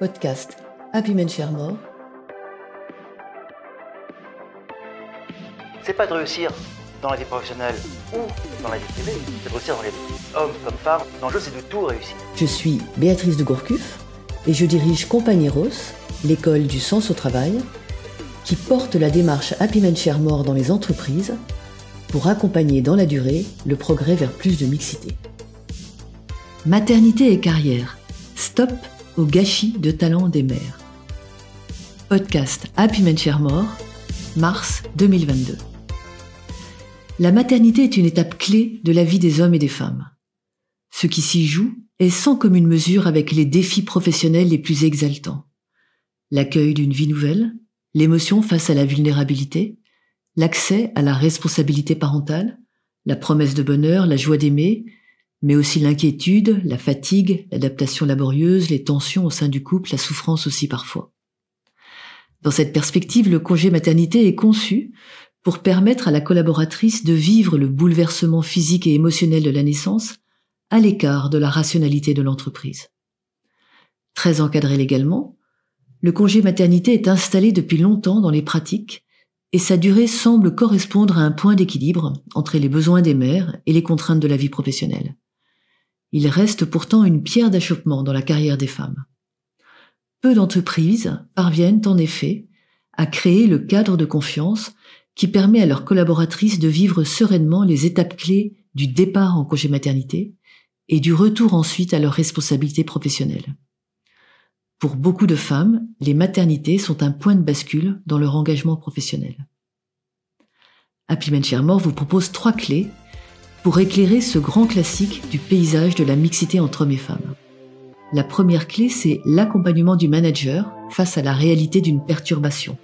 Podcast Happy Men Share More. C'est pas de réussir dans la vie professionnelle ou dans la vie privée, c'est de réussir dans les deux. Homme comme femme, l'enjeu c'est de tout réussir. Je suis Béatrice de Gourcuff et je dirige Compagnieros, l'école du sens au travail, qui porte la démarche Happy Men Share More dans les entreprises pour accompagner dans la durée le progrès vers plus de mixité. Maternité et carrière. Stop au gâchis de talent des mères. Podcast Happy Men Share More, mars 2022. La maternité est une étape clé de la vie des hommes et des femmes. Ce qui s'y joue est sans commune mesure avec les défis professionnels les plus exaltants. L'accueil d'une vie nouvelle, l'émotion face à la vulnérabilité, l'accès à la responsabilité parentale, la promesse de bonheur, la joie d'aimer, mais aussi l'inquiétude, la fatigue, l'adaptation laborieuse, les tensions au sein du couple, la souffrance aussi parfois. Dans cette perspective, le congé maternité est conçu pour permettre à la collaboratrice de vivre le bouleversement physique et émotionnel de la naissance à l'écart de la rationalité de l'entreprise. Très encadré légalement, le congé maternité est installé depuis longtemps dans les pratiques et sa durée semble correspondre à un point d'équilibre entre les besoins des mères et les contraintes de la vie professionnelle. Il reste pourtant une pierre d'achoppement dans la carrière des femmes. Peu d'entreprises parviennent en effet à créer le cadre de confiance qui permet à leurs collaboratrices de vivre sereinement les étapes clés du départ en congé maternité et du retour ensuite à leurs responsabilités professionnelles. Pour beaucoup de femmes, les maternités sont un point de bascule dans leur engagement professionnel. Happy Men vous propose trois clés pour éclairer ce grand classique du paysage de la mixité entre hommes et femmes. La première clé, c'est l'accompagnement du manager face à la réalité d'une perturbation.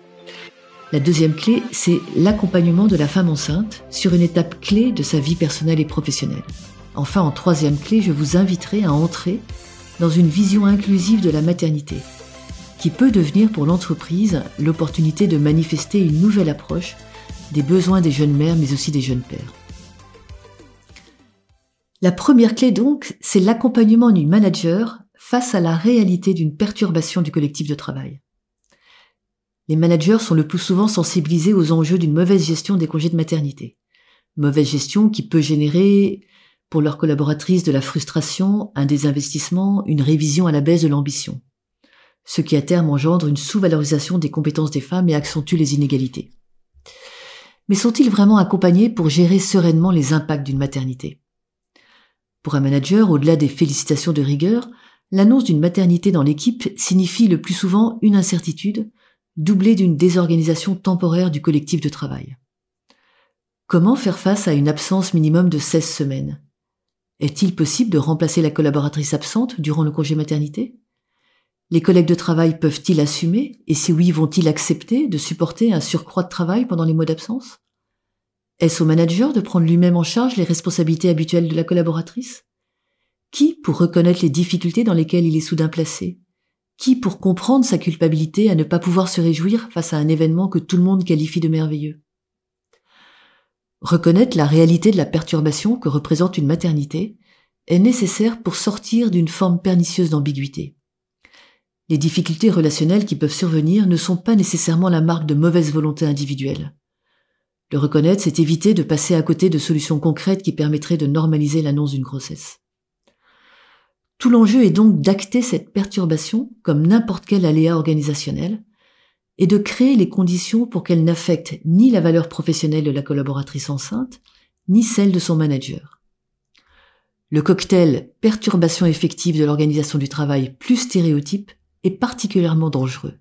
La deuxième clé, c'est l'accompagnement de la femme enceinte sur une étape clé de sa vie personnelle et professionnelle. Enfin, en troisième clé, je vous inviterai à entrer dans une vision inclusive de la maternité, qui peut devenir pour l'entreprise l'opportunité de manifester une nouvelle approche des besoins des jeunes mères mais aussi des jeunes pères. La première clé donc, c'est l'accompagnement du manager face à la réalité d'une perturbation du collectif de travail. Les managers sont le plus souvent sensibilisés aux enjeux d'une mauvaise gestion des congés de maternité. Mauvaise gestion qui peut générer pour leurs collaboratrices de la frustration, un désinvestissement, une révision à la baisse de l'ambition. Ce qui à terme engendre une sous-valorisation des compétences des femmes et accentue les inégalités. Mais sont-ils vraiment accompagnés pour gérer sereinement les impacts d'une maternité? Pour un manager, au-delà des félicitations de rigueur, l'annonce d'une maternité dans l'équipe signifie le plus souvent une incertitude, doublée d'une désorganisation temporaire du collectif de travail. Comment faire face à une absence minimum de 16 semaines? Est-il possible de remplacer la collaboratrice absente durant le congé maternité? Les collègues de travail peuvent-ils assumer, et si oui, vont-ils accepter de supporter un surcroît de travail pendant les mois d'absence? Est-ce au manager de prendre lui-même en charge les responsabilités habituelles de la collaboratrice? Qui pour reconnaître les difficultés dans lesquelles il est soudain placé? Qui pour comprendre sa culpabilité à ne pas pouvoir se réjouir face à un événement que tout le monde qualifie de merveilleux? Reconnaître la réalité de la perturbation que représente une maternité est nécessaire pour sortir d'une forme pernicieuse d'ambiguïté. Les difficultés relationnelles qui peuvent survenir ne sont pas nécessairement la marque de mauvaise volonté individuelle. Le reconnaître, c'est éviter de passer à côté de solutions concrètes qui permettraient de normaliser l'annonce d'une grossesse. Tout l'enjeu est donc d'acter cette perturbation comme n'importe quel aléa organisationnel et de créer les conditions pour qu'elle n'affecte ni la valeur professionnelle de la collaboratrice enceinte, ni celle de son manager. Le cocktail perturbation effective de l'organisation du travail plus stéréotype est particulièrement dangereux.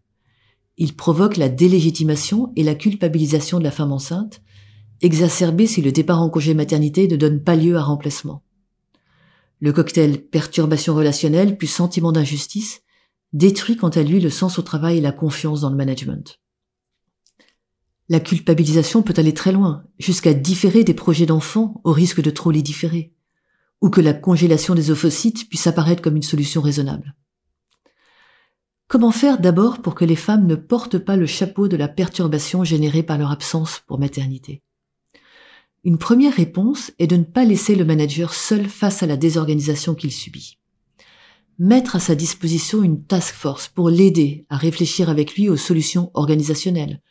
Il provoque la délégitimation et la culpabilisation de la femme enceinte, exacerbée si le départ en congé maternité ne donne pas lieu à remplacement. Le cocktail perturbation relationnelle plus sentiment d'injustice détruit quant à lui le sens au travail et la confiance dans le management. La culpabilisation peut aller très loin, jusqu'à différer des projets d'enfants au risque de trop les différer, ou que la congélation des ovocytes puisse apparaître comme une solution raisonnable. Comment faire d'abord pour que les femmes ne portent pas le chapeau de la perturbation générée par leur absence pour maternité? Une première réponse est de ne pas laisser le manager seul face à la désorganisation qu'il subit. mettre à sa disposition une task force pour l'aider à réfléchir avec lui aux solutions organisationnelles,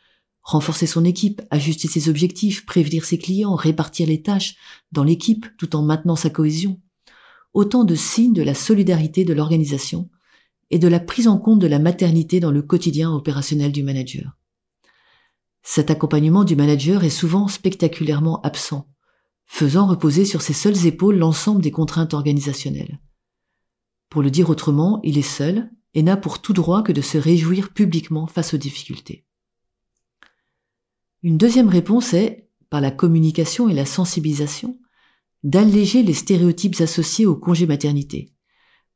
renforcer son équipe, ajuster ses objectifs, prévenir ses clients, répartir les tâches dans l'équipe tout en maintenant sa cohésion. Autant de signes de la solidarité de l'organisation et de la prise en compte de la maternité dans le quotidien opérationnel du manager. Cet accompagnement du manager est souvent spectaculairement absent, faisant reposer sur ses seules épaules l'ensemble des contraintes organisationnelles. Pour le dire autrement, il est seul et n'a pour tout droit que de se réjouir publiquement face aux difficultés. Une deuxième réponse est, par la communication et la sensibilisation, d'alléger les stéréotypes associés au congé maternité,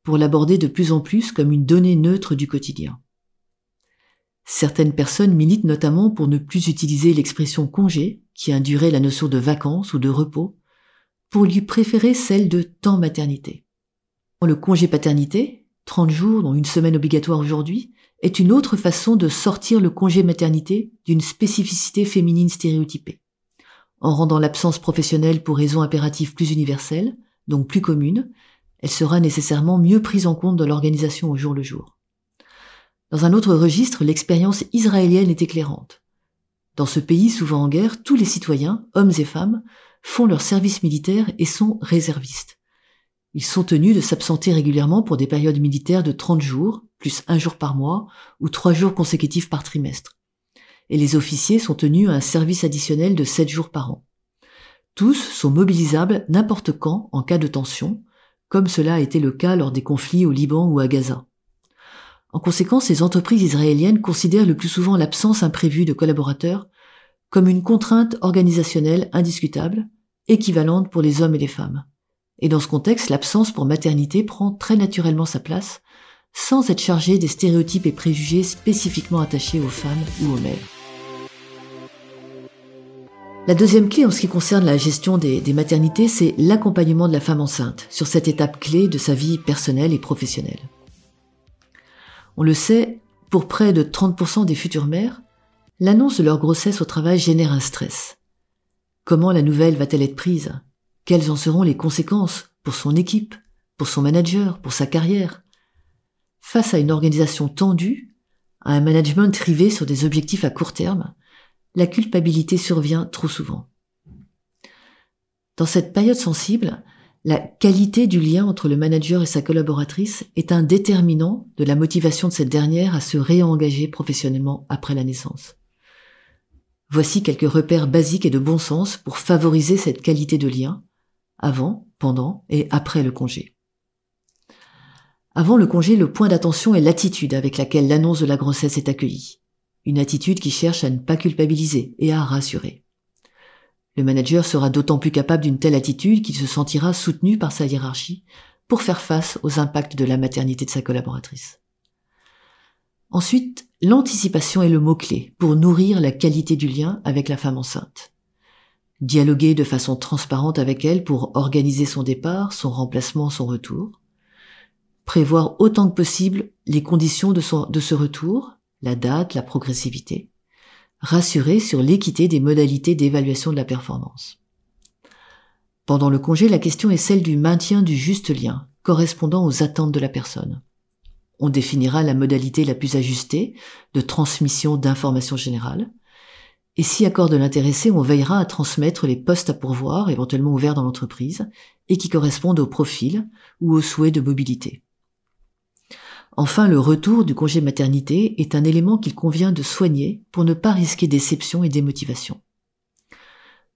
pour l'aborder de plus en plus comme une donnée neutre du quotidien. Certaines personnes militent notamment pour ne plus utiliser l'expression congé, qui induirait la notion de vacances ou de repos, pour lui préférer celle de temps maternité. Le congé paternité, 30 jours dont une semaine obligatoire aujourd'hui, est une autre façon de sortir le congé maternité d'une spécificité féminine stéréotypée. En rendant l'absence professionnelle pour raisons impératives plus universelles, donc plus communes, elle sera nécessairement mieux prise en compte dans l'organisation au jour le jour. Dans un autre registre, l'expérience israélienne est éclairante. Dans ce pays souvent en guerre, tous les citoyens, hommes et femmes, font leur service militaire et sont réservistes. Ils sont tenus de s'absenter régulièrement pour des périodes militaires de 30 jours, plus un jour par mois, ou trois jours consécutifs par trimestre. Et les officiers sont tenus à un service additionnel de 7 jours par an. Tous sont mobilisables n'importe quand en cas de tension, comme cela a été le cas lors des conflits au Liban ou à Gaza. En conséquence, les entreprises israéliennes considèrent le plus souvent l'absence imprévue de collaborateurs comme une contrainte organisationnelle indiscutable, équivalente pour les hommes et les femmes. Et dans ce contexte, l'absence pour maternité prend très naturellement sa place, sans être chargée des stéréotypes et préjugés spécifiquement attachés aux femmes ou aux mères. La deuxième clé en ce qui concerne la gestion des, maternités, c'est l'accompagnement de la femme enceinte sur cette étape clé de sa vie personnelle et professionnelle. On le sait, pour près de 30% des futures mères, l'annonce de leur grossesse au travail génère un stress. Comment la nouvelle va-t-elle être prise? Quelles en seront les conséquences pour son équipe, pour son manager, pour sa carrière? Face à une organisation tendue, à un management rivé sur des objectifs à court terme, la culpabilité survient trop souvent. Dans cette période sensible, la qualité du lien entre le manager et sa collaboratrice est un déterminant de la motivation de cette dernière à se réengager professionnellement après la naissance. Voici quelques repères basiques et de bon sens pour favoriser cette qualité de lien, avant, pendant et après le congé. Avant le congé, le point d'attention est l'attitude avec laquelle l'annonce de la grossesse est accueillie. Une attitude qui cherche à ne pas culpabiliser et à rassurer. Le manager sera d'autant plus capable d'une telle attitude qu'il se sentira soutenu par sa hiérarchie pour faire face aux impacts de la maternité de sa collaboratrice. Ensuite, l'anticipation est le mot-clé pour nourrir la qualité du lien avec la femme enceinte dialoguer de façon transparente avec elle pour organiser son départ, son remplacement, son retour, prévoir autant que possible les conditions de, ce retour, la date, la progressivité, rassurer sur l'équité des modalités d'évaluation de la performance. Pendant le congé, la question est celle du maintien du juste lien, correspondant aux attentes de la personne. On définira la modalité la plus ajustée de transmission d'informations générales, et si accord de l'intéressé, on veillera à transmettre les postes à pourvoir, éventuellement ouverts dans l'entreprise, et qui correspondent au profil ou aux souhaits de mobilité. Enfin, le retour du congé maternité est un élément qu'il convient de soigner pour ne pas risquer déception et démotivation.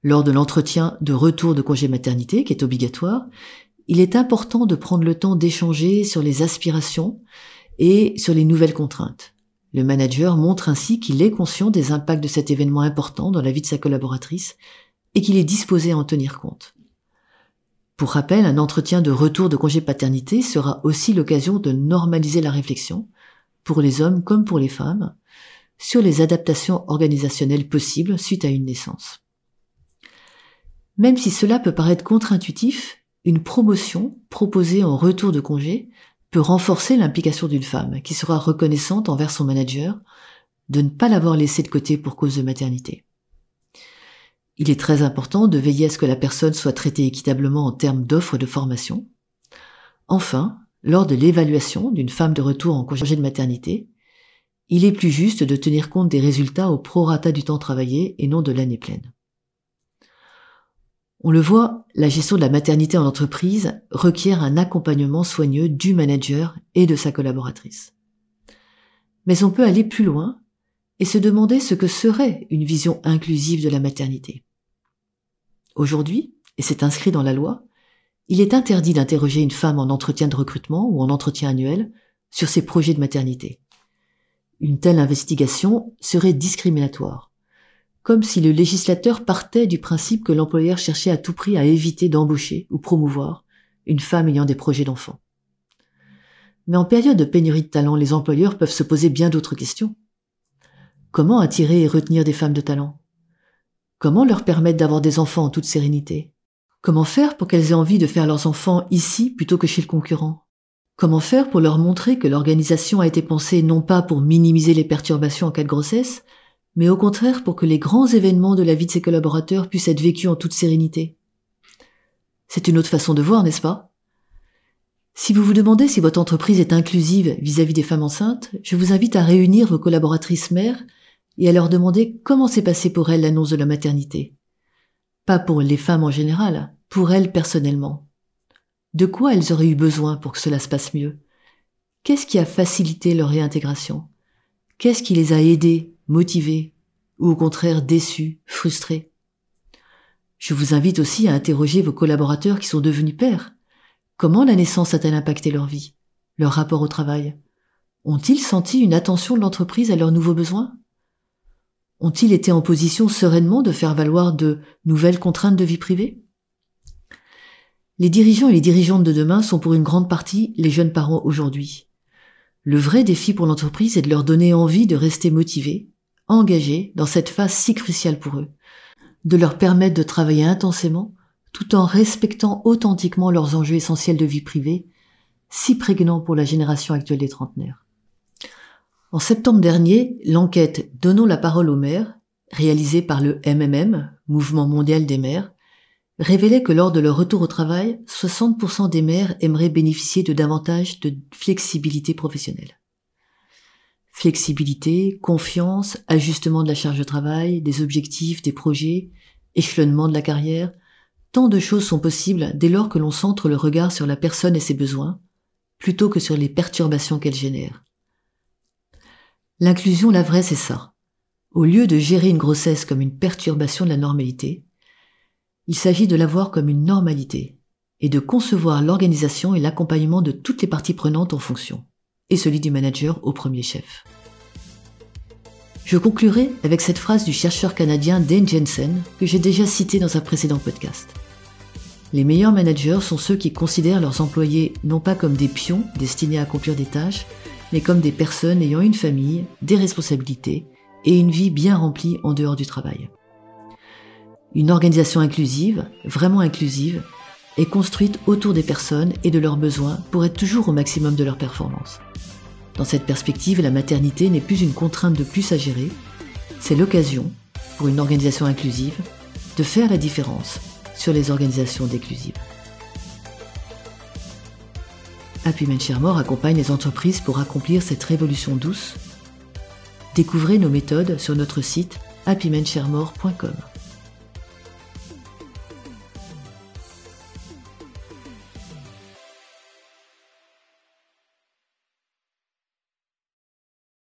Lors de l'entretien de retour de congé maternité, qui est obligatoire, il est important de prendre le temps d'échanger sur les aspirations et sur les nouvelles contraintes. Le manager montre ainsi qu'il est conscient des impacts de cet événement important dans la vie de sa collaboratrice et qu'il est disposé à en tenir compte. Pour rappel, un entretien de retour de congé paternité sera aussi l'occasion de normaliser la réflexion, pour les hommes comme pour les femmes, sur les adaptations organisationnelles possibles suite à une naissance. Même si cela peut paraître contre-intuitif, une promotion proposée en retour de congé peut renforcer l'implication d'une femme qui sera reconnaissante envers son manager de ne pas l'avoir laissé de côté pour cause de maternité. Il est très important de veiller à ce que la personne soit traitée équitablement en termes d'offres de formation. Enfin, lors de l'évaluation d'une femme de retour en congé de maternité, il est plus juste de tenir compte des résultats au prorata du temps travaillé et non de l'année pleine. On le voit, la gestion de la maternité en entreprise requiert un accompagnement soigneux du manager et de sa collaboratrice. Mais on peut aller plus loin et se demander ce que serait une vision inclusive de la maternité. Aujourd'hui, et c'est inscrit dans la loi, il est interdit d'interroger une femme en entretien de recrutement ou en entretien annuel sur ses projets de maternité. Une telle investigation serait discriminatoire comme si le législateur partait du principe que l'employeur cherchait à tout prix à éviter d'embaucher ou promouvoir une femme ayant des projets d'enfants. Mais en période de pénurie de talent, les employeurs peuvent se poser bien d'autres questions. Comment attirer et retenir des femmes de talent? Comment leur permettre d'avoir des enfants en toute sérénité? Comment faire pour qu'elles aient envie de faire leurs enfants ici plutôt que chez le concurrent? Comment faire pour leur montrer que l'organisation a été pensée non pas pour minimiser les perturbations en cas de grossesse, mais au contraire pour que les grands événements de la vie de ses collaborateurs puissent être vécus en toute sérénité? C'est une autre façon de voir, n'est-ce pas? Si vous vous demandez si votre entreprise est inclusive vis-à-vis des femmes enceintes, je vous invite à réunir vos collaboratrices mères et à leur demander comment s'est passé pour elles l'annonce de la maternité. Pas pour les femmes en général, pour elles personnellement. De quoi elles auraient eu besoin pour que cela se passe mieux? Qu'est-ce qui a facilité leur réintégration? Qu'est-ce qui les a aidées motivés ou au contraire déçus, frustrés. Je vous invite aussi à interroger vos collaborateurs qui sont devenus pères. Comment la naissance a-t-elle impacté leur vie, leur rapport au travail? Ont-ils senti une attention de l'entreprise à leurs nouveaux besoins? Ont-ils été en position sereinement de faire valoir de nouvelles contraintes de vie privée? Les dirigeants et les dirigeantes de demain sont pour une grande partie les jeunes parents aujourd'hui. Le vrai défi pour l'entreprise est de leur donner envie de rester motivés, engagés dans cette phase si cruciale pour eux, de leur permettre de travailler intensément tout en respectant authentiquement leurs enjeux essentiels de vie privée, si prégnants pour la génération actuelle des trentenaires. En septembre dernier, l'enquête Donnons la parole aux maires, réalisée par le MMM, Mouvement mondial des maires, révélait que lors de leur retour au travail, 60% des maires aimeraient bénéficier de davantage de flexibilité professionnelle. Flexibilité, confiance, ajustement de la charge de travail, des objectifs, des projets, échelonnement de la carrière, tant de choses sont possibles dès lors que l'on centre le regard sur la personne et ses besoins, plutôt que sur les perturbations qu'elle génère. L'inclusion, la vraie, c'est ça. Au lieu de gérer une grossesse comme une perturbation de la normalité, il s'agit de la voir comme une normalité et de concevoir l'organisation et l'accompagnement de toutes les parties prenantes en fonction et celui du manager au premier chef. Je conclurai avec cette phrase du chercheur canadien Dane Jensen que j'ai déjà cité dans un précédent podcast. Les meilleurs managers sont ceux qui considèrent leurs employés non pas comme des pions destinés à accomplir des tâches, mais comme des personnes ayant une famille, des responsabilités et une vie bien remplie en dehors du travail. Une organisation inclusive, vraiment inclusive, est construite autour des personnes et de leurs besoins pour être toujours au maximum de leur performance. Dans cette perspective, la maternité n'est plus une contrainte de plus à gérer, c'est l'occasion, pour une organisation inclusive, de faire la différence sur les organisations déclusives. Happy Men accompagne les entreprises pour accomplir cette révolution douce. Découvrez nos méthodes sur notre site happymensharemore.com.